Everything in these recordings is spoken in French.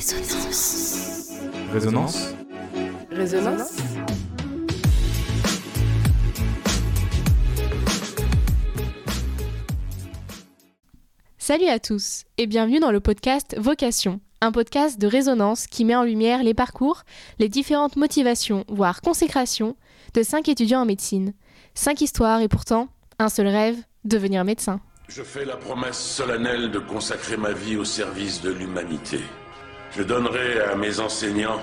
Résonance. Résonance Résonance Salut à tous et bienvenue dans le podcast Vocation, un podcast de résonance qui met en lumière les parcours, les différentes motivations, voire consécrations de cinq étudiants en médecine. Cinq histoires et pourtant un seul rêve, devenir médecin. Je fais la promesse solennelle de consacrer ma vie au service de l'humanité. Je donnerai à mes enseignants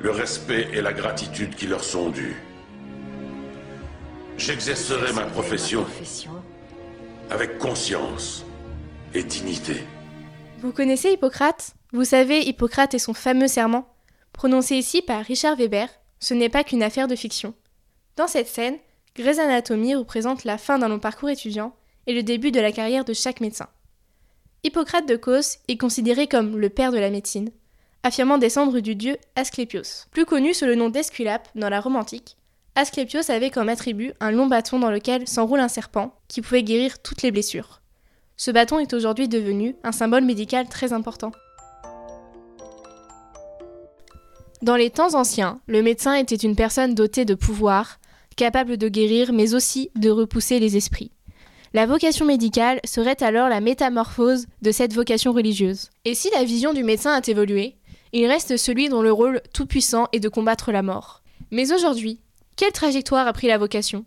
le respect et la gratitude qui leur sont dus. J'exercerai ma profession avec conscience et dignité. Vous connaissez Hippocrate? Vous savez Hippocrate et son fameux serment Prononcé ici par Richard Weber, ce n'est pas qu'une affaire de fiction. Dans cette scène, Grey's Anatomy représente la fin d'un long parcours étudiant et le début de la carrière de chaque médecin. Hippocrate de Cos est considéré comme le père de la médecine, affirmant descendre du dieu Asclépios. Plus connu sous le nom d'Esculape dans la Rome antique, Asclépios avait comme attribut un long bâton dans lequel s'enroule un serpent qui pouvait guérir toutes les blessures. Ce bâton est aujourd'hui devenu un symbole médical très important. Dans les temps anciens, le médecin était une personne dotée de pouvoir, capable de guérir mais aussi de repousser les esprits. La vocation médicale serait alors la métamorphose de cette vocation religieuse. Et si la vision du médecin a évolué, il reste celui dont le rôle tout-puissant est de combattre la mort. Mais aujourd'hui, quelle trajectoire a pris la vocation?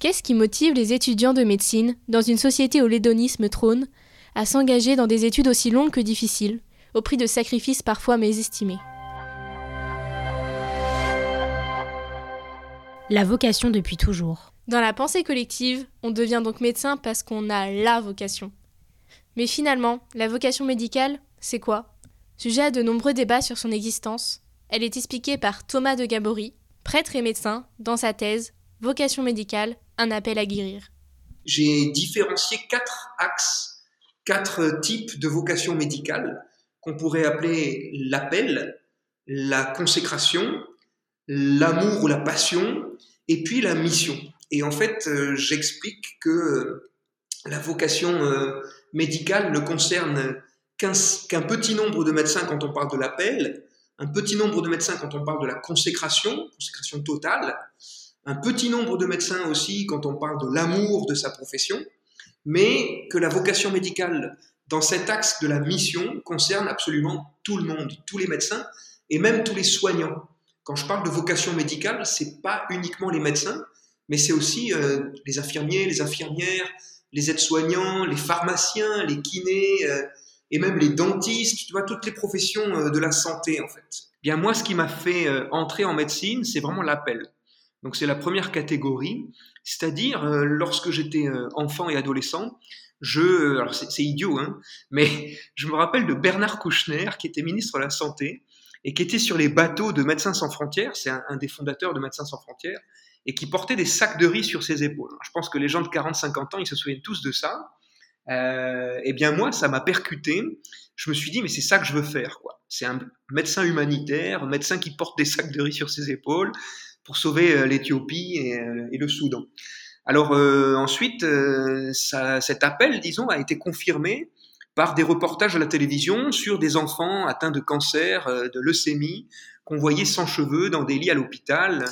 Qu'est-ce qui motive les étudiants de médecine, dans une société où l'hédonisme trône, à s'engager dans des études aussi longues que difficiles, au prix de sacrifices parfois mésestimés? La vocation depuis toujours. Dans la pensée collective, on devient donc médecin parce qu'on a la vocation. Mais finalement, la vocation médicale, c'est quoi? Sujet à de nombreux débats sur son existence, elle est expliquée par Thomas de Gabory, prêtre et médecin, dans sa thèse Vocation médicale, un appel à guérir. J'ai différencié quatre axes, quatre types de vocation médicale qu'on pourrait appeler l'appel, la consécration, l'amour ou la passion, et puis la mission. Et en fait, euh, j'explique que euh, la vocation euh, médicale ne concerne qu'un petit nombre de médecins quand on parle de l'appel, un petit nombre de médecins quand on parle de la consécration, consécration totale, un petit nombre de médecins aussi quand on parle de l'amour de sa profession, mais que la vocation médicale dans cet axe de la mission concerne absolument tout le monde, tous les médecins et même tous les soignants. Quand je parle de vocation médicale, c'est pas uniquement les médecins, mais c'est aussi euh, les infirmiers, les infirmières, les aides-soignants, les pharmaciens, les kinés euh, et même les dentistes, tu vois, toutes les professions euh, de la santé en fait. Bien moi, ce qui m'a fait entrer en médecine, c'est vraiment l'appel. Donc c'est la première catégorie, c'est-à-dire lorsque j'étais enfant et adolescent, je, c'est idiot, hein, mais je me rappelle de Bernard Kouchner, qui était ministre de la Santé, et qui était sur les bateaux de Médecins sans frontières, c'est un, des fondateurs de Médecins sans frontières, et qui portait des sacs de riz sur ses épaules. Je pense que les gens de 40-50 ans, ils se souviennent tous de ça. Euh, eh bien moi, ça m'a percuté. Je me suis dit, mais c'est ça que je veux faire. quoi. C'est un médecin humanitaire, un médecin qui porte des sacs de riz sur ses épaules pour sauver euh, l'Éthiopie et, euh, et, le Soudan. Alors euh, ensuite, euh, ça, cet appel, disons, a été confirmé par des reportages à la télévision sur des enfants atteints de cancer, de leucémie, qu'on voyait sans cheveux dans des lits à l'hôpital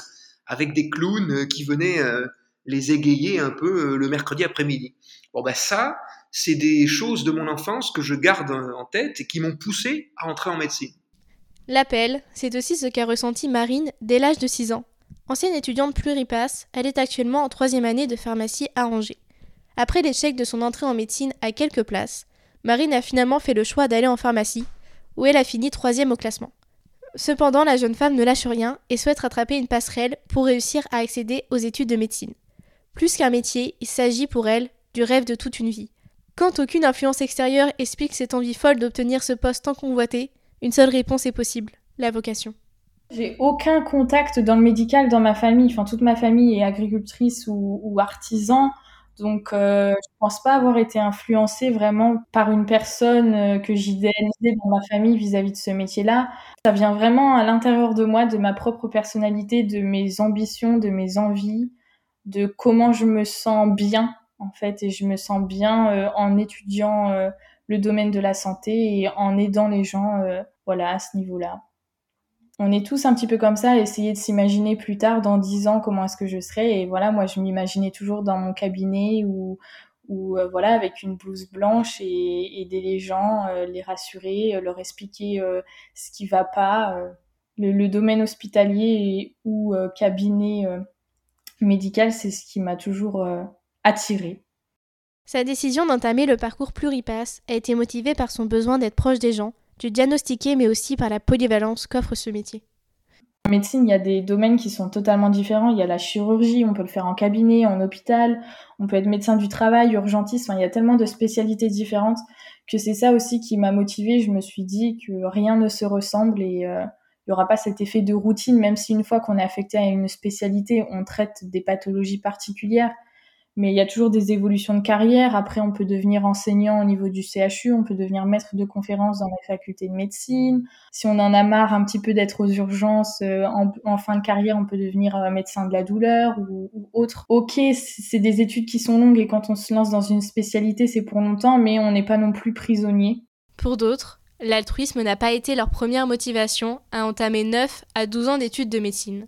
avec des clowns euh, qui venaient euh, les égayer un peu euh, le mercredi après-midi. Bon, ben ça, c'est des choses de mon enfance que je garde en tête et qui m'ont poussé à entrer en médecine. L'appel, c'est aussi ce qu'a ressenti Marine dès l'âge de 6 ans. Ancienne étudiante pluripasse, elle est actuellement en troisième année de pharmacie à Angers. Après l'échec de son entrée en médecine à quelques places, Marine a finalement fait le choix d'aller en pharmacie, où elle a fini troisième au classement. Cependant, la jeune femme ne lâche rien et souhaite rattraper une passerelle pour réussir à accéder aux études de médecine. Plus qu'un métier, il s'agit pour elle du rêve de toute une vie. Quand aucune influence extérieure explique cette envie folle d'obtenir ce poste tant convoité, une seule réponse est possible, la vocation. J'ai aucun contact dans le médical dans ma famille, enfin toute ma famille est agricultrice ou, ou artisan, donc, euh, je pense pas avoir été influencée vraiment par une personne euh, que j'idéalisais dans ma famille vis-à-vis de ce métier-là. Ça vient vraiment à l'intérieur de moi, de ma propre personnalité, de mes ambitions, de mes envies, de comment je me sens bien, en fait. Et je me sens bien euh, en étudiant le domaine de la santé et en aidant les gens voilà à ce niveau-là. On est tous un petit peu comme ça, essayer de s'imaginer plus tard, dans dix ans, comment est-ce que je serai. Et voilà, moi, je m'imaginais toujours dans mon cabinet ou, ou voilà, avec une blouse blanche et aider les gens, les rassurer, leur expliquer ce qui va pas. Le, domaine hospitalier ou cabinet médical, c'est ce qui m'a toujours attiré. Sa décision d'entamer le parcours Pluripass a été motivée par son besoin d'être proche des gens, du diagnostiquer, mais aussi par la polyvalence qu'offre ce métier. En médecine, il y a des domaines qui sont totalement différents. Il y a la chirurgie, on peut le faire en cabinet, en hôpital, on peut être médecin du travail, urgentiste. il y a tellement de spécialités différentes que c'est ça aussi qui m'a motivée. Je me suis dit que rien ne se ressemble et euh, il n'y aura pas cet effet de routine, même si une fois qu'on est affecté à une spécialité, on traite des pathologies particulières mais il y a toujours des évolutions de carrière. Après, on peut devenir enseignant au niveau du CHU, on peut devenir maître de conférence dans la faculté de médecine. Si on en a marre un petit peu d'être aux urgences euh, en, fin de carrière, on peut devenir euh, médecin de la douleur ou, autre. Ok, c'est des études qui sont longues et quand on se lance dans une spécialité, c'est pour longtemps, mais on n'est pas non plus prisonnier. Pour d'autres, l'altruisme n'a pas été leur première motivation à entamer 9 à 12 ans d'études de médecine.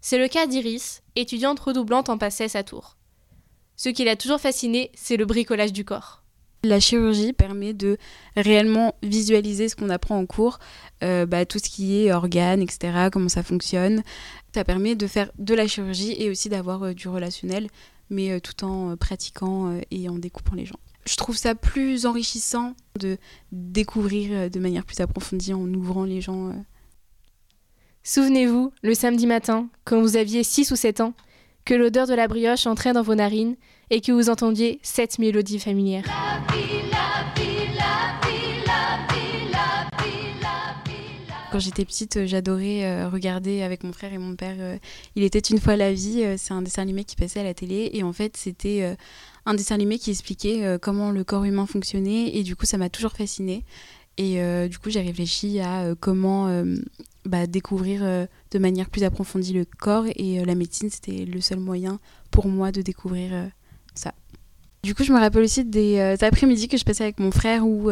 C'est le cas d'Iris, étudiante redoublante en passé à tour. Ce qui l'a toujours fasciné, c'est le bricolage du corps. La chirurgie permet de réellement visualiser ce qu'on apprend en cours, euh, bah, tout ce qui est organes, etc., comment ça fonctionne. Ça permet de faire de la chirurgie et aussi d'avoir euh, du relationnel, mais euh, tout en pratiquant et en découpant les gens. Je trouve ça plus enrichissant de découvrir de manière plus approfondie en ouvrant les gens. Souvenez-vous, le samedi matin, quand vous aviez 6 ou 7 ans, que l'odeur de la brioche entrait dans vos narines et que vous entendiez cette mélodie familière. Quand j'étais petite, euh, j'adorais euh, regarder avec mon frère et mon père euh, Il était une fois la vie. c'est un dessin animé qui passait à la télé. Et en fait, c'était un dessin animé qui expliquait comment le corps humain fonctionnait. Et du coup, ça m'a toujours fascinée. Et du coup, j'ai réfléchi à comment bah, découvrir euh, de manière plus approfondie le corps et euh, la médecine, c'était le seul moyen pour moi de découvrir euh, ça. Du coup, je me rappelle aussi des après-midi que je passais avec mon frère où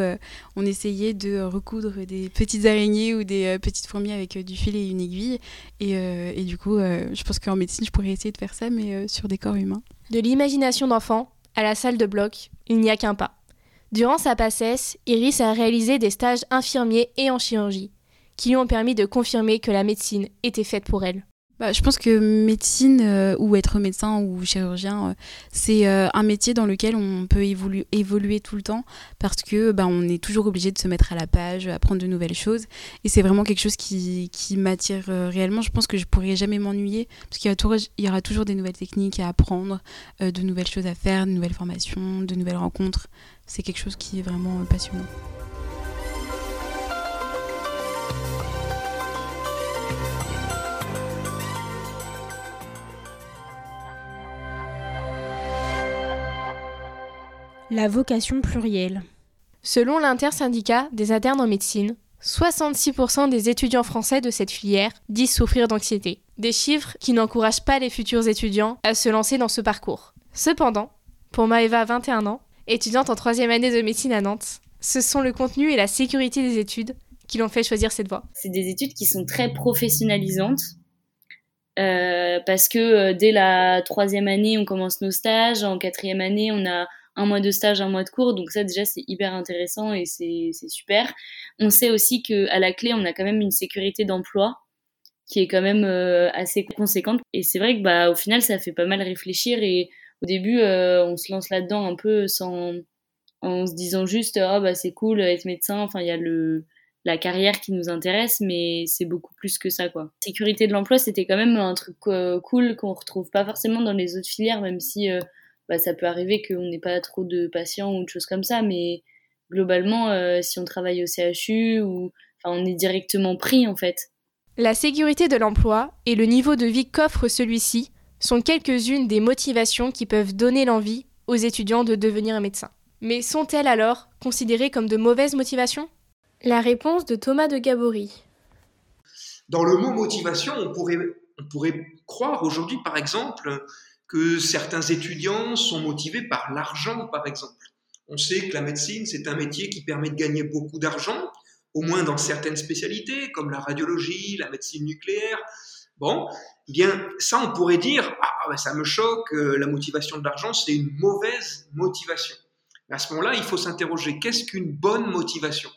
on essayait de recoudre des petites araignées ou des petites fourmis avec du fil et une aiguille. Et, et du coup, je pense qu'en médecine, je pourrais essayer de faire ça, mais sur des corps humains. De l'imagination d'enfant à la salle de bloc, il n'y a qu'un pas. Durant sa passesse, Iris a réalisé des stages infirmiers et en chirurgie qui lui ont permis de confirmer que la médecine était faite pour elle. Bah, je pense que médecine euh, ou être médecin ou chirurgien, euh, c'est euh, un métier dans lequel on peut évoluer, tout le temps parce que bah, on est toujours obligé de se mettre à la page, apprendre de nouvelles choses. Et c'est vraiment quelque chose qui, m'attire réellement. Je pense que je pourrais jamais m'ennuyer parce qu'il y, aura toujours des nouvelles techniques à apprendre, de nouvelles choses à faire, de nouvelles formations, de nouvelles rencontres. C'est quelque chose qui est vraiment passionnant. La vocation plurielle. Selon l'intersyndicat des internes en médecine, 66% des étudiants français de cette filière disent souffrir d'anxiété. Des chiffres qui n'encouragent pas les futurs étudiants à se lancer dans ce parcours. Cependant, pour Maëva, 21 ans, étudiante en troisième année de médecine à Nantes, ce sont le contenu et la sécurité des études qui l'ont fait choisir cette voie. C'est des études qui sont très professionnalisantes. Euh, parce que euh, dès la troisième année, on commence nos stages. En quatrième année, on a un mois de stage, un mois de cours. Donc ça déjà c'est hyper intéressant et c'est super. On sait aussi que à la clé on a quand même une sécurité d'emploi qui est quand même euh, assez conséquente. Et c'est vrai que bah au final ça fait pas mal réfléchir et au début euh, on se lance là-dedans un peu sans en se disant juste oh bah c'est cool être médecin. Enfin il y a le la carrière qui nous intéresse, mais c'est beaucoup plus que ça, quoi. Sécurité de l'emploi, c'était quand même un truc euh, cool qu'on retrouve pas forcément dans les autres filières, même si bah, ça peut arriver qu'on n'ait pas trop de patients ou de choses comme ça, mais globalement, euh, si on travaille au CHU, ou, on est directement pris en fait. La sécurité de l'emploi et le niveau de vie qu'offre celui-ci sont quelques-unes des motivations qui peuvent donner l'envie aux étudiants de devenir médecin. Mais sont-elles alors considérées comme de mauvaises motivations? La réponse de Thomas de Gabory. Dans le mot motivation, on pourrait, on pourrait croire aujourd'hui, par exemple, que certains étudiants sont motivés par l'argent, par exemple, On sait que la médecine, c'est un métier qui permet de gagner beaucoup d'argent, au moins dans certaines spécialités, comme la radiologie, la médecine nucléaire. Bon, eh bien, ça, on pourrait dire, ah, ben, ça me choque, euh, la motivation de l'argent, c'est une mauvaise motivation. à ce moment-là, il faut s'interroger, qu'est-ce qu'une bonne motivation?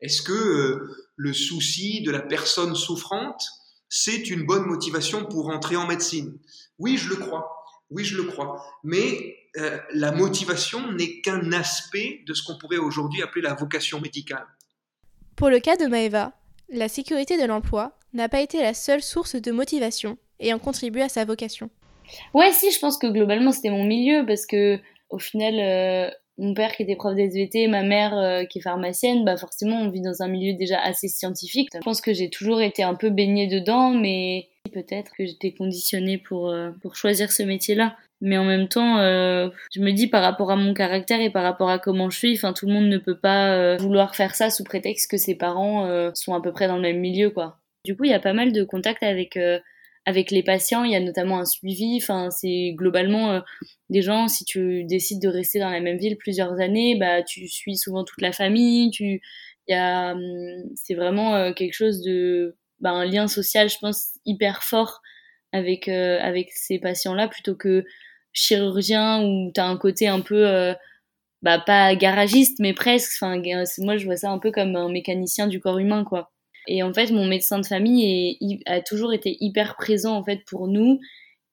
Est-ce que euh, le souci de la personne souffrante, c'est une bonne motivation pour entrer en médecine? Oui, je le crois. Oui, je le crois. Mais euh, la motivation n'est qu'un aspect de ce qu'on pourrait aujourd'hui appeler la vocation médicale. Pour le cas de Maeva, la sécurité de l'emploi n'a pas été la seule source de motivation ayant contribué à sa vocation. Ouais, si, je pense que globalement c'était mon milieu parce que au final, euh, mon père qui était prof d'SVT, ma mère euh, qui est pharmacienne, bah forcément on vit dans un milieu déjà assez scientifique. Je pense que j'ai toujours été un peu baignée dedans, mais peut-être que j'étais conditionnée pour, pour choisir ce métier-là. Mais en même temps euh, je me dis par rapport à mon caractère et par rapport à comment je suis tout le monde ne peut pas euh, vouloir faire ça sous prétexte que ses parents euh, sont à peu près dans le même milieu quoi. Du coup il y a pas mal de contacts avec avec les patients. Il y a notamment un suivi. C'est globalement des gens si tu décides de rester dans la même ville plusieurs années bah tu suis souvent toute la famille. Tu hum, c'est vraiment quelque chose de bah, un lien social je pense hyper fort avec avec ces patients là plutôt que chirurgien où tu as un côté un peu euh, bah pas garagiste mais presque. Enfin moi je vois ça un peu comme un mécanicien du corps humain quoi. Et en fait mon médecin de famille est, a toujours été hyper présent en fait pour nous.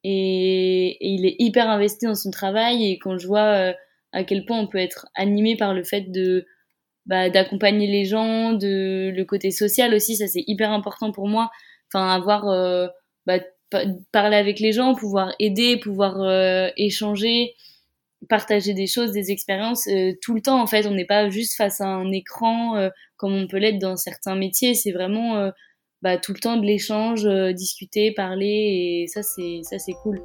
Et, il est hyper investi dans son travail. Et quand je vois euh, à quel point on peut être animé par le fait de bah, d'accompagner les gens de le côté social aussi ça c'est hyper important pour moi enfin avoir euh, bah, parler avec les gens, pouvoir aider, pouvoir euh, échanger, partager des choses, des expériences euh, tout le temps. En fait, on n'est pas juste face à un écran euh, comme on peut l'être dans certains métiers. C'est vraiment bah, tout le temps de l'échange, discuter, parler, et ça c'est ça c'est cool.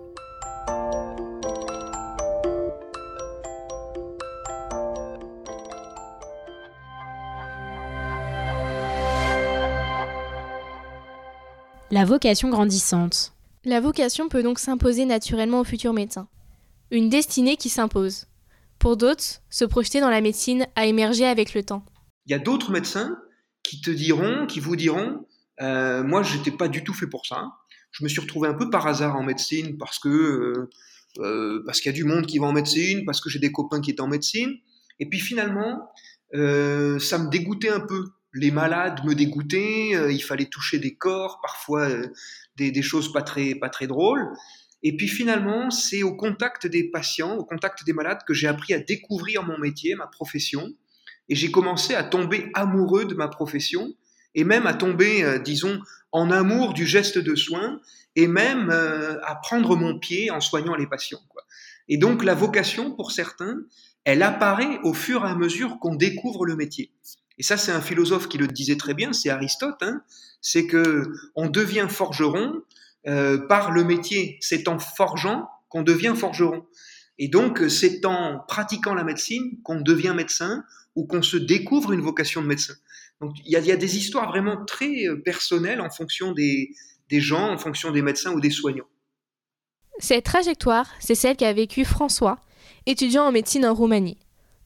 La vocation grandissante. La vocation peut donc s'imposer naturellement aux futurs médecins. Une destinée qui s'impose. Pour d'autres, se projeter dans la médecine a émergé avec le temps. Il y a d'autres médecins qui te diront, qui vous diront, euh, moi j'étais pas du tout fait pour ça. Je me suis retrouvé un peu par hasard en médecine parce que euh, euh, parce qu'il y a du monde qui va en médecine, parce que j'ai des copains qui étaient en médecine. Et puis finalement, euh, ça me dégoûtait un peu les malades me dégoûtaient, euh, il fallait toucher des corps, parfois euh, des, choses pas très, pas très drôles. Et puis finalement, c'est au contact des patients, au contact des malades que j'ai appris à découvrir mon métier, ma profession. Et j'ai commencé à tomber amoureux de ma profession et même à tomber, euh, disons, en amour du geste de soin et même à prendre mon pied en soignant les patients. Quoi. Et donc la vocation, pour certains, elle apparaît au fur et à mesure qu'on découvre le métier. Et ça, c'est un philosophe qui le disait très bien, c'est Aristote. Hein, c'est que on devient forgeron euh, par le métier. C'est en forgeant qu'on devient forgeron. Et donc, c'est en pratiquant la médecine qu'on devient médecin ou qu'on se découvre une vocation de médecin. Donc, il y a, des histoires vraiment très euh, personnelles en fonction des, des gens, en fonction des médecins ou des soignants. Cette trajectoire, c'est celle qu'a vécue François, étudiant en médecine en Roumanie.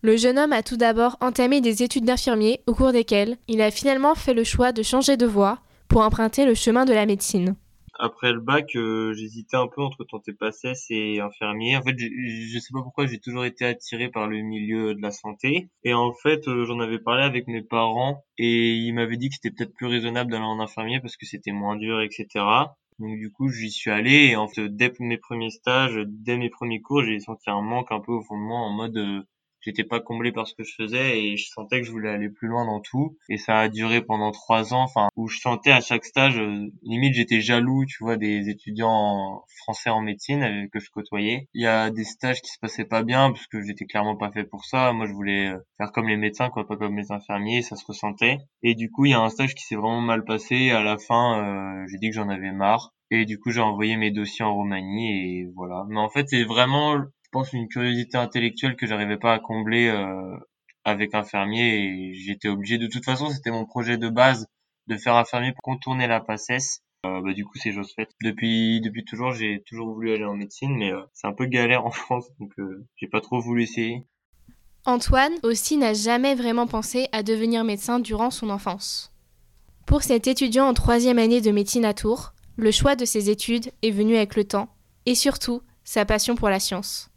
Le jeune homme a tout d'abord entamé des études d'infirmier au cours desquelles il a finalement fait le choix de changer de voie pour emprunter le chemin de la médecine. Après le bac, euh, j'hésitais un peu entre tenter PACES et infirmier. En fait, je sais pas pourquoi j'ai toujours été attiré par le milieu de la santé. Et en fait, euh, j'en avais parlé avec mes parents et ils m'avaient dit que c'était peut-être plus raisonnable d'aller en infirmier parce que c'était moins dur, etc. Donc du coup, j'y suis allé et en fait, dès mes premiers stages, dès mes premiers cours, j'ai senti un manque un peu au fond en mode euh, j'étais pas comblé par ce que je faisais et je sentais que je voulais aller plus loin dans tout. Et ça a duré pendant trois ans enfin où je sentais à chaque stage euh, limite j'étais jaloux tu vois des étudiants français en médecine euh, que je côtoyais. Il y a des stages qui se passaient pas bien parce que j'étais clairement pas fait pour ça. Moi je voulais euh, faire comme les médecins quoi pas comme les infirmiers ça se ressentait. Et du coup il y a un stage qui s'est vraiment mal passé. À la fin j'ai dit que j'en avais marre. Et du coup, j'ai envoyé mes dossiers en Roumanie et voilà. Mais en fait, c'est vraiment pense une curiosité intellectuelle que j'arrivais pas à combler euh, avec infirmier et j'étais obligé de toute façon c'était mon projet de base de faire infirmier pour contourner la PACES euh, bah, du coup c'est chose faite depuis depuis toujours j'ai toujours voulu aller en médecine mais euh, c'est un peu galère en France donc j'ai pas trop voulu essayer Antoine aussi n'a jamais vraiment pensé à devenir médecin durant son enfance. Pour cet étudiant en troisième année de médecine à Tours, le choix de ses études est venu avec le temps et surtout sa passion pour la science.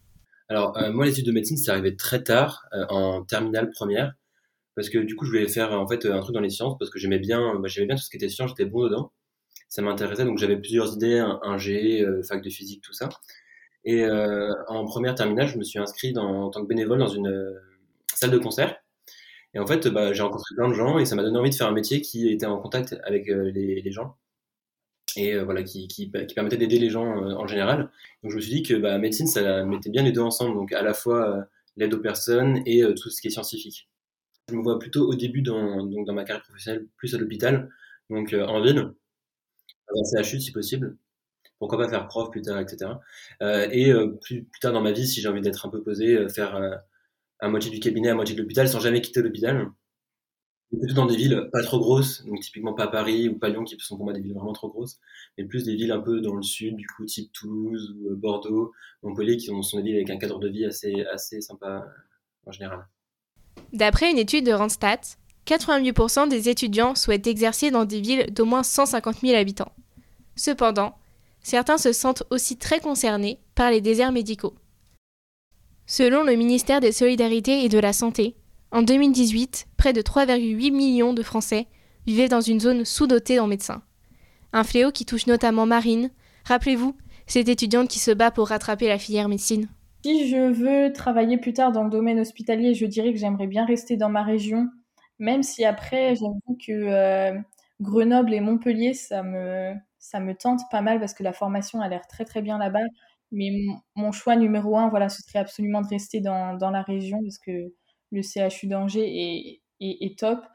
Alors euh, moi l'étude de médecine c'est arrivé très tard euh, en terminale première parce que du coup je voulais faire en fait un truc dans les sciences parce que j'aimais bien bah, j'aimais bien tout ce qui était science j'étais bon dedans. Ça m'intéressait donc j'avais plusieurs idées un, G euh, fac de physique tout ça. Et en première terminale je me suis inscrit dans, en tant que bénévole dans une salle de concert. Et en fait bah, j'ai rencontré plein de gens et ça m'a donné envie de faire un métier qui était en contact avec les, les gens et euh, voilà qui, qui, permettait d'aider les gens euh, en général. Donc je me suis dit que bah, médecine ça mettait bien les deux ensemble, donc à la fois euh, l'aide aux personnes et tout ce qui est scientifique. Je me vois plutôt au début dans, donc dans ma carrière professionnelle plus à l'hôpital, donc en ville, à CHU si possible. Pourquoi pas faire prof plus tard, etc. et plus, plus, tard dans ma vie, si j'ai envie d'être un peu posé, faire à moitié du cabinet, à moitié de l'hôpital, sans jamais quitter l'hôpital plutôt dans des villes pas trop grosses, donc typiquement pas Paris ou pas Lyon qui sont pour moi des villes vraiment trop grosses, mais plus des villes un peu dans le sud, du coup type Toulouse ou euh, Bordeaux, Montpellier, qui sont des villes avec un cadre de vie assez, assez sympa en général. D'après une étude de Randstad, 88% des étudiants souhaitent exercer dans des villes d'au moins 150 000 habitants. Cependant, certains se sentent aussi très concernés par les déserts médicaux. Selon le ministère des Solidarités et de la Santé, en 2018, près de 3,8 millions de Français vivaient dans une zone sous-dotée en médecins. Un fléau qui touche notamment Marine. Rappelez-vous, cette étudiante qui se bat pour rattraper la filière médecine. Si je veux travailler plus tard dans le domaine hospitalier, je dirais que j'aimerais bien rester dans ma région, même si après, j'avoue que euh, Grenoble et Montpellier, ça me, tente pas mal parce que la formation a l'air très très bien là-bas. Mais mon, choix numéro un, voilà, ce serait absolument de rester dans, dans la région parce que le CHU d'Angers est, top.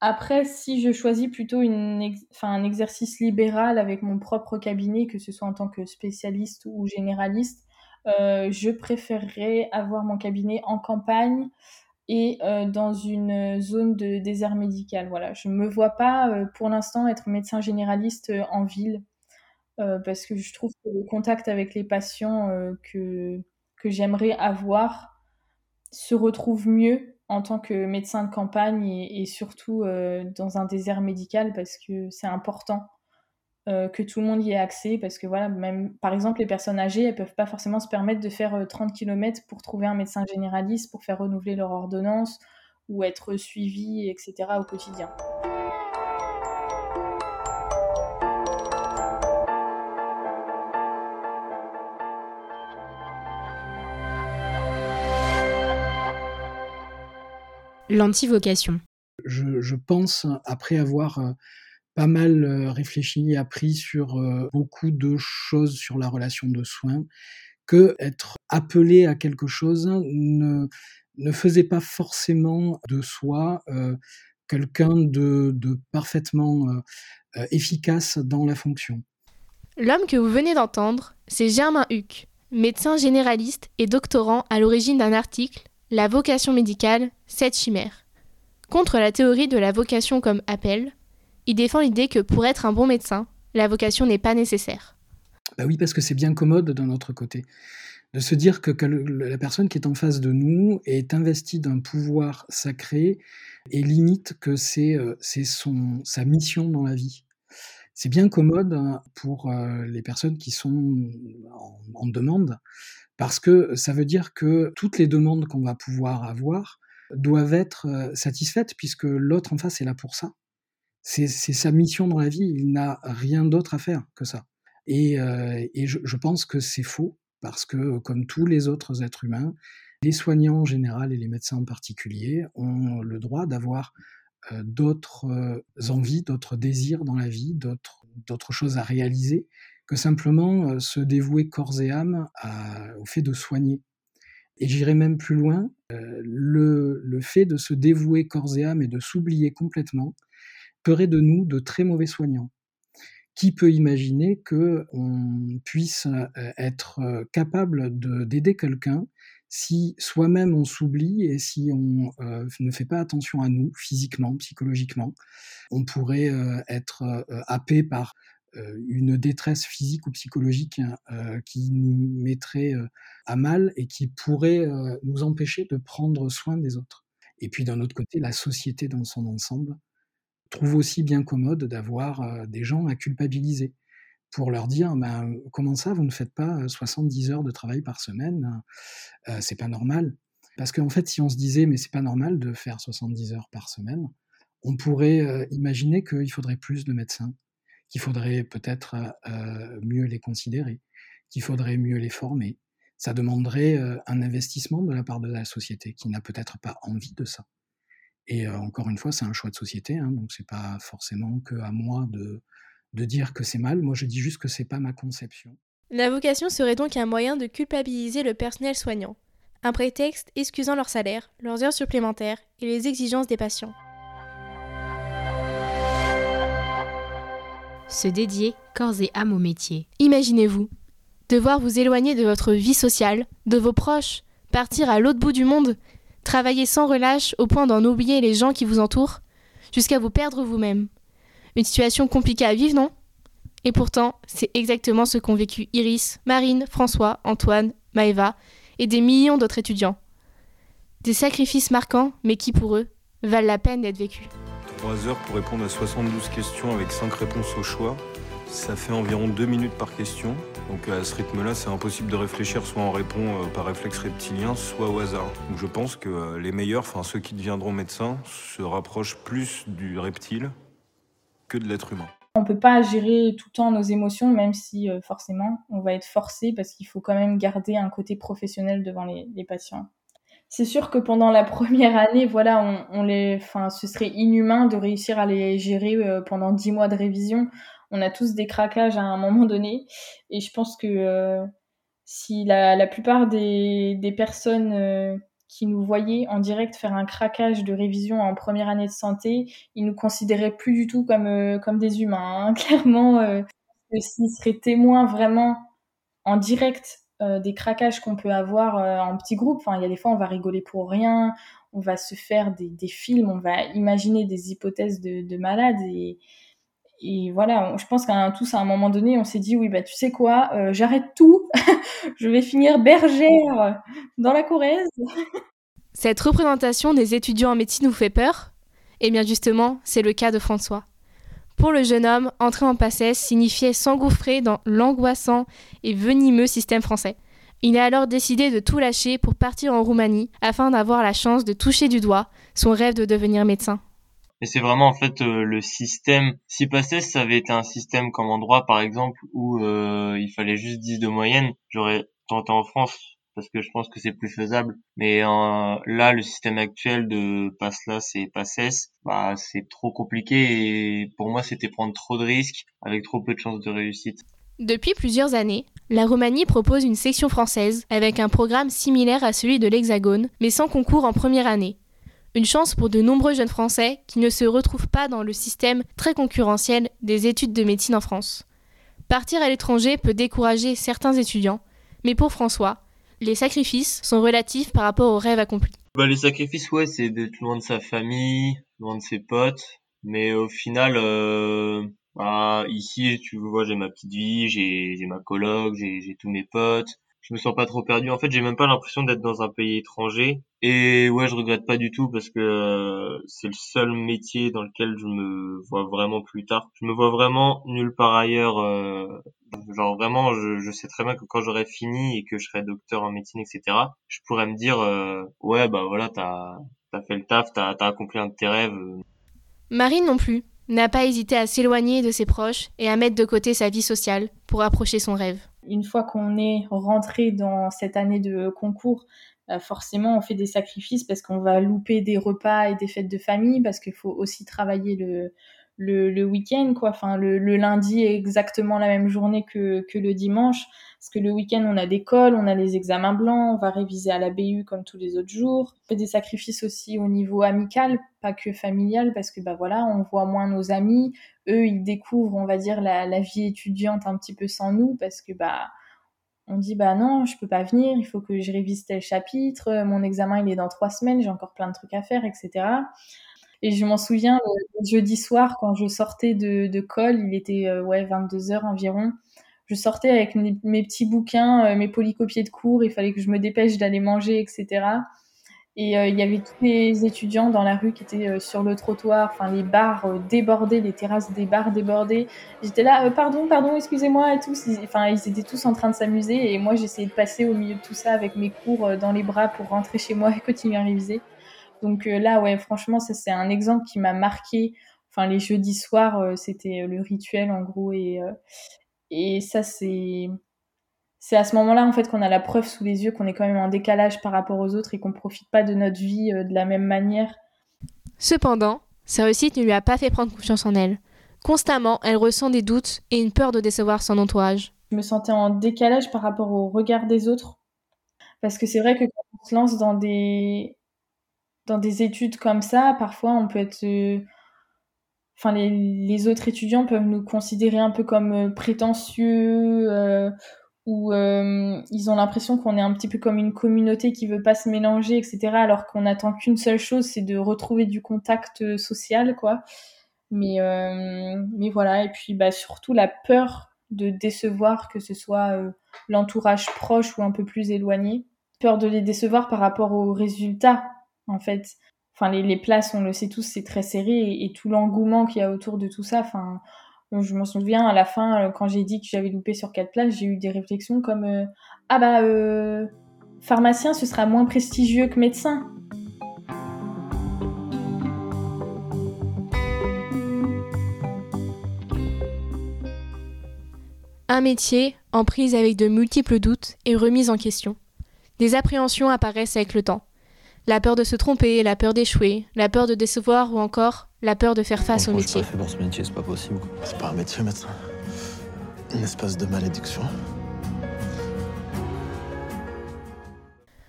Après, si je choisis plutôt une un exercice libéral avec mon propre cabinet, que ce soit en tant que spécialiste ou généraliste, euh, je préférerais avoir mon cabinet en campagne et euh, dans une zone de désert médical. Voilà, je ne me vois pas euh, pour l'instant être médecin généraliste en ville parce que je trouve que le contact avec les patients que, que j'aimerais avoir se retrouve mieux en tant que médecin de campagne et, surtout euh, dans un désert médical parce que c'est important euh, que tout le monde y ait accès parce que voilà, même par exemple les personnes âgées, elles peuvent pas forcément se permettre de faire 30 euh, km pour trouver un médecin généraliste pour faire renouveler leur ordonnance ou être suivies, etc. au quotidien. L'antivocation. Je, je, pense, après avoir euh, pas mal euh, réfléchi et appris sur euh, beaucoup de choses sur la relation de soins, que être appelé à quelque chose ne, ne faisait pas forcément de soi quelqu'un de, de, parfaitement efficace dans la fonction. L'homme que vous venez d'entendre, c'est Germain Huck, médecin généraliste et doctorant à l'origine d'un article la vocation médicale, cette chimère. Contre la théorie de la vocation comme appel, il défend l'idée que pour être un bon médecin, la vocation n'est pas nécessaire. Bah oui, parce que c'est bien commode d'un autre côté. De se dire que, la personne qui est en face de nous est investie d'un pouvoir sacré et limite que c'est euh, sa mission dans la vie. C'est bien commode hein, pour euh, les personnes qui sont en demande, parce que ça veut dire que toutes les demandes qu'on va pouvoir avoir doivent être euh, satisfaites puisque l'autre en face est là pour ça. C'est sa mission dans la vie, il n'a rien d'autre à faire que ça. Et, euh, je, pense que c'est faux parce que comme tous les autres êtres humains, les soignants en général et les médecins en particulier ont le droit d'avoir euh, d'autres envies, d'autres désirs dans la vie, d'autres choses à réaliser simplement euh, se dévouer corps et âme au fait de soigner. Et j'irai même plus loin, euh, le, fait de se dévouer corps et âme et de s'oublier complètement ferait de nous de très mauvais soignants. Qui peut imaginer que on puisse euh, être capable d'aider quelqu'un si soi-même on s'oublie et si on ne fait pas attention à nous physiquement, psychologiquement, on pourrait être happé par une détresse physique ou psychologique qui nous mettrait à mal et qui pourrait nous empêcher de prendre soin des autres. Et puis d'un autre côté, la société dans son ensemble trouve aussi bien commode d'avoir des gens à culpabiliser pour leur dire ben, comment ça, vous ne faites pas 70 heures de travail par semaine, c'est pas normal. Parce qu'en fait, si on se disait mais c'est pas normal de faire 70 heures par semaine, on pourrait imaginer qu'il faudrait plus de médecins, qu'il faudrait peut-être mieux les considérer, qu'il faudrait mieux les former. Ça demanderait un investissement de la part de la société qui n'a peut-être pas envie de ça. Et encore une fois, c'est un choix de société, hein, donc c'est pas forcément que à moi de, de dire que c'est mal. Moi, je dis juste que c'est pas ma conception. La vocation serait donc un moyen de culpabiliser le personnel soignant, un prétexte excusant leur salaire, leurs heures supplémentaires et les exigences des patients. Se dédier corps et âme au métier. Imaginez-vous, devoir vous éloigner de votre vie sociale, de vos proches, partir à l'autre bout du monde, travailler sans relâche au point d'en oublier les gens qui vous entourent, jusqu'à vous perdre vous-même. Une situation compliquée à vivre, non? Et pourtant, c'est exactement ce qu'ont vécu Iris, Marine, François, Antoine, Maëva et des millions d'autres étudiants. Des sacrifices marquants, mais qui pour eux valent la peine d'être vécus. 3 heures pour répondre à 72 questions avec 5 réponses au choix. Ça fait environ 2 minutes par question. Donc à ce rythme-là, c'est impossible de réfléchir, soit on répond euh, par réflexe reptilien, soit au hasard. Donc je pense que euh, les meilleurs, enfin ceux qui deviendront médecins, se rapprochent plus du reptile que de l'être humain. On peut pas gérer tout le temps nos émotions, même si euh, forcément on va être forcé parce qu'il faut quand même garder un côté professionnel devant les, patients. C'est sûr que pendant la première année, voilà, on, les, enfin, ce serait inhumain de réussir à les gérer euh, pendant dix mois de révision. On a tous des craquages à un moment donné, et je pense que euh, si la, plupart des, personnes qui nous voyaient en direct faire un craquage de révision en première année de santé, ils nous considéraient plus du tout comme, euh, comme des humains. Hein. Clairement, euh, s'ils seraient témoins vraiment en direct euh, des craquages qu'on peut avoir en petit groupe, enfin, il y a des fois, on va rigoler pour rien, on va se faire des, films, on va imaginer des hypothèses de, de malades et, voilà, je pense qu'à tous à un moment donné, on s'est dit oui bah tu sais quoi, j'arrête tout, je vais finir bergère dans la Corrèze. Cette représentation des étudiants en médecine vous fait peur? Eh bien justement, c'est le cas de François. Pour le jeune homme, entrer en PACES signifiait s'engouffrer dans l'angoissant et venimeux système français. Il a alors décidé de tout lâcher pour partir en Roumanie afin d'avoir la chance de toucher du doigt son rêve de devenir médecin. Et c'est vraiment en fait euh, le système. Si ça avait été un système comme en droit par exemple où euh, il fallait juste 10 de moyenne, j'aurais tenté en France parce que je pense que c'est plus faisable. Mais euh, là, le système actuel de PASSLAS et PASSES, bah, c'est trop compliqué et pour moi, c'était prendre trop de risques avec trop peu de chances de réussite. Depuis plusieurs années, la Roumanie propose une section française avec un programme similaire à celui de l'Hexagone, mais sans concours en première année. Une chance pour de nombreux jeunes Français qui ne se retrouvent pas dans le système très concurrentiel des études de médecine en France. Partir à l'étranger peut décourager certains étudiants, mais pour François, les sacrifices sont relatifs par rapport aux rêves accomplis. Bah, les sacrifices, ouais, c'est d'être loin de sa famille, loin de ses potes. Mais au final, euh, bah, ici, tu vois, j'ai ma petite vie, j'ai, ma coloc, j'ai tous mes potes je me sens pas trop perdu. En fait, j'ai même pas l'impression d'être dans un pays étranger. Et ouais, je regrette pas du tout parce que euh, c'est le seul métier dans lequel je me vois vraiment plus tard. Je me vois vraiment nulle part ailleurs. Euh, genre vraiment, je, sais très bien que quand j'aurai fini et que je serai docteur en médecine, etc., je pourrais me dire euh, ouais bah voilà, t'as as fait le taf, t'as as accompli un de tes rêves. Marine non plus n'a pas hésité à s'éloigner de ses proches et à mettre de côté sa vie sociale pour approcher son rêve. Une fois qu'on est rentré dans cette année de concours, euh, forcément on fait des sacrifices parce qu'on va louper des repas et des fêtes de famille, parce qu'il faut aussi travailler le, le, week-end, quoi. Enfin, le, lundi est exactement la même journée que, que le dimanche. Parce que le week-end, on a des cols, on a les examens blancs, on va réviser à la BU comme tous les autres jours. On fait des sacrifices aussi au niveau amical, pas que familial, parce que bah voilà, on voit moins nos amis. Eux, ils découvrent, on va dire, la, la vie étudiante un petit peu sans nous, parce que bah on dit bah non, je peux pas venir, il faut que je révise tel chapitre, mon examen il est dans trois semaines, j'ai encore plein de trucs à faire, etc. Et je m'en souviens, le, jeudi soir, quand je sortais de, de col, il était ouais 22 heures environ. Je sortais avec mes, petits bouquins, mes polycopiés de cours. Il fallait que je me dépêche d'aller manger, etc. Et euh, il y avait tous les étudiants dans la rue qui étaient euh, sur le trottoir, enfin les bars euh, débordés, les terrasses des bars débordées. J'étais là, pardon, pardon, excusez-moi et tout. Enfin, ils étaient tous en train de s'amuser et moi j'essayais de passer au milieu de tout ça avec mes cours dans les bras pour rentrer chez moi et continuer à réviser. Donc là, ouais, franchement, ça c'est un exemple qui m'a marqué. Enfin, les jeudis soirs, c'était le rituel en gros et et ça c'est c'est à ce moment-là en fait qu'on a la preuve sous les yeux qu'on est quand même en décalage par rapport aux autres et qu'on profite pas de notre vie euh, de la même manière. Cependant, sa réussite ne lui a pas fait prendre confiance en elle. Constamment, elle ressent des doutes et une peur de décevoir son entourage. Je me sentais en décalage par rapport au regard des autres. Parce que c'est vrai que quand on se lance dans des, dans des études comme ça, parfois on peut être. Euh, enfin, les, les, autres étudiants peuvent nous considérer un peu comme euh, prétentieux où euh, ils ont l'impression qu'on est un petit peu comme une communauté qui veut pas se mélanger, etc. Alors qu'on attend qu'une seule chose, c'est de retrouver du contact euh, social, quoi. Mais, euh, mais voilà, et puis bah, surtout la peur de décevoir, que ce soit l'entourage proche ou un peu plus éloigné. Peur de les décevoir par rapport aux résultats, en fait. Enfin, les, places, on le sait tous, c'est très serré, et, et tout l'engouement qu'il y a autour de tout ça, enfin je m'en souviens à la fin, euh, quand j'ai dit que j'avais loupé sur quatre places, j'ai eu des réflexions comme euh, Ah bah, euh, pharmacien, ce sera moins prestigieux que médecin. Un métier en prise avec de multiples doutes et remises en question. Des appréhensions apparaissent avec le temps. La peur de se tromper, la peur d'échouer, la peur de décevoir ou encore la peur de faire face au métier. Je suis pas fait pour ce métier, c'est pas possible. C'est pas un métier, médecin. Une espèce de malédiction.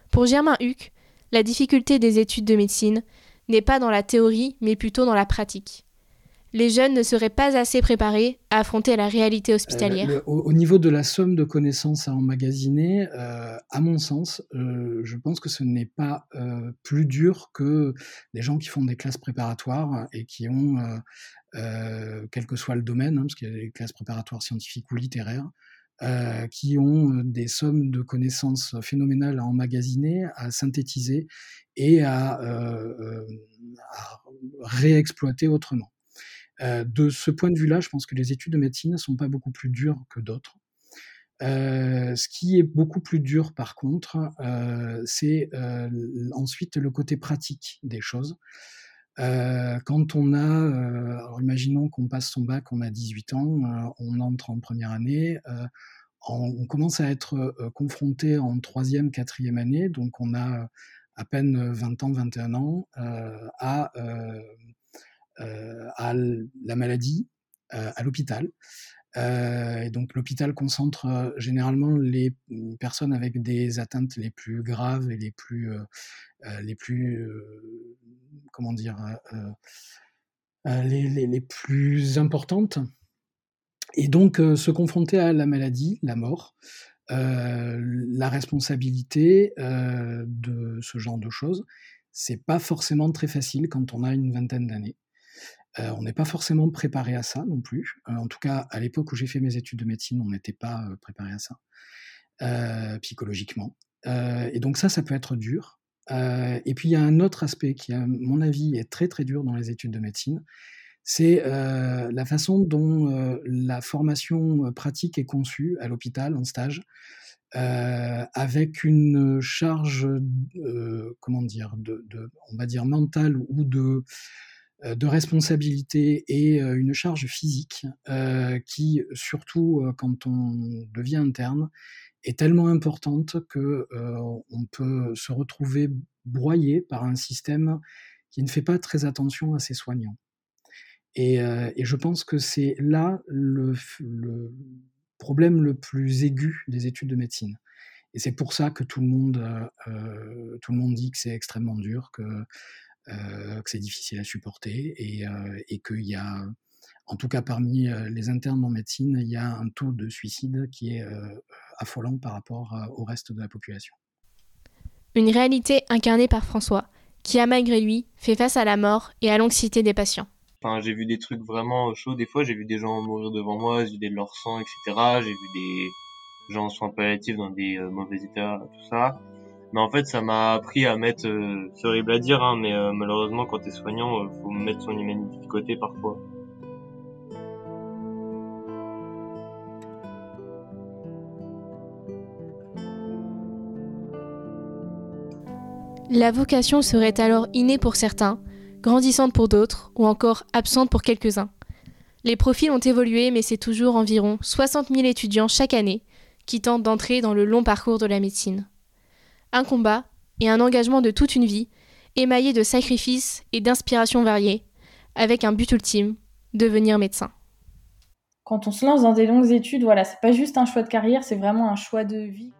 Pour Germain Huck, la difficulté des études de médecine n'est pas dans la théorie, mais plutôt dans la pratique les jeunes ne seraient pas assez préparés à affronter la réalité hospitalière euh, au, niveau de la somme de connaissances à emmagasiner, euh, à mon sens, euh, je pense que ce n'est pas plus dur que des gens qui font des classes préparatoires et qui ont, quel que soit le domaine, hein, parce qu'il y a des classes préparatoires scientifiques ou littéraires, qui ont des sommes de connaissances phénoménales à emmagasiner, à synthétiser et à réexploiter autrement. Euh, de ce point de vue-là, je pense que les études de médecine ne sont pas beaucoup plus dures que d'autres. Euh, ce qui est beaucoup plus dur, par contre, euh, c'est ensuite le côté pratique des choses. quand on a, alors imaginons qu'on passe son bac, on a 18 ans, on entre en première année, on commence à être confronté en troisième, quatrième année, donc on a à peine 20 ans, 21 ans, à à la maladie, euh, à l'hôpital. Euh, donc l'hôpital concentre généralement les personnes avec des atteintes les plus graves et les plus, les plus comment dire, les, les, les, plus importantes. Et donc se confronter à la maladie, la mort, la responsabilité de ce genre de choses, c'est pas forcément très facile quand on a une vingtaine d'années. Euh, on n'est pas forcément préparé à ça non plus. Euh, en tout cas, à l'époque où j'ai fait mes études de médecine, on n'était pas euh, préparé à ça, psychologiquement. et donc ça, ça peut être dur. et puis il y a un autre aspect qui, à mon avis, est très très dur dans les études de médecine, c'est la façon dont la formation pratique est conçue à l'hôpital en stage, avec une charge, comment dire, de, on va dire mentale ou de de responsabilité et euh, une charge physique euh, qui, surtout quand on devient interne, est tellement importante que on peut se retrouver broyé par un système qui ne fait pas très attention à ses soignants. Et, je pense que c'est là le, problème le plus aigu des études de médecine. Et c'est pour ça que tout le monde, tout le monde dit que c'est extrêmement dur, que euh, que c'est difficile à supporter et, euh, et qu'il y a, en tout cas parmi euh, les internes en médecine, il y a un taux de suicide qui est affolant par rapport au reste de la population. Une réalité incarnée par François, qui a malgré lui fait face à la mort et à l'anxiété des patients. Enfin, j'ai vu des trucs vraiment chauds. Des fois, j'ai vu des gens mourir devant moi, j'ai de leur sang, etc. J'ai vu des gens en soins palliatifs dans des euh, mauvais états, tout ça. Mais en fait, ça m'a appris à mettre, euh, c'est horrible à dire, hein, mais euh, malheureusement, quand t'es soignant, faut mettre son humanité de côté parfois. La vocation serait alors innée pour certains, grandissante pour d'autres, ou encore absente pour quelques-uns. Les profils ont évolué, mais c'est toujours environ 60 000 étudiants chaque année qui tentent d'entrer dans le long parcours de la médecine. Un combat et un engagement de toute une vie, émaillé de sacrifices et d'inspirations variées, avec un but ultime, devenir médecin. Quand on se lance dans des longues études, voilà, c'est pas juste un choix de carrière, c'est vraiment un choix de vie.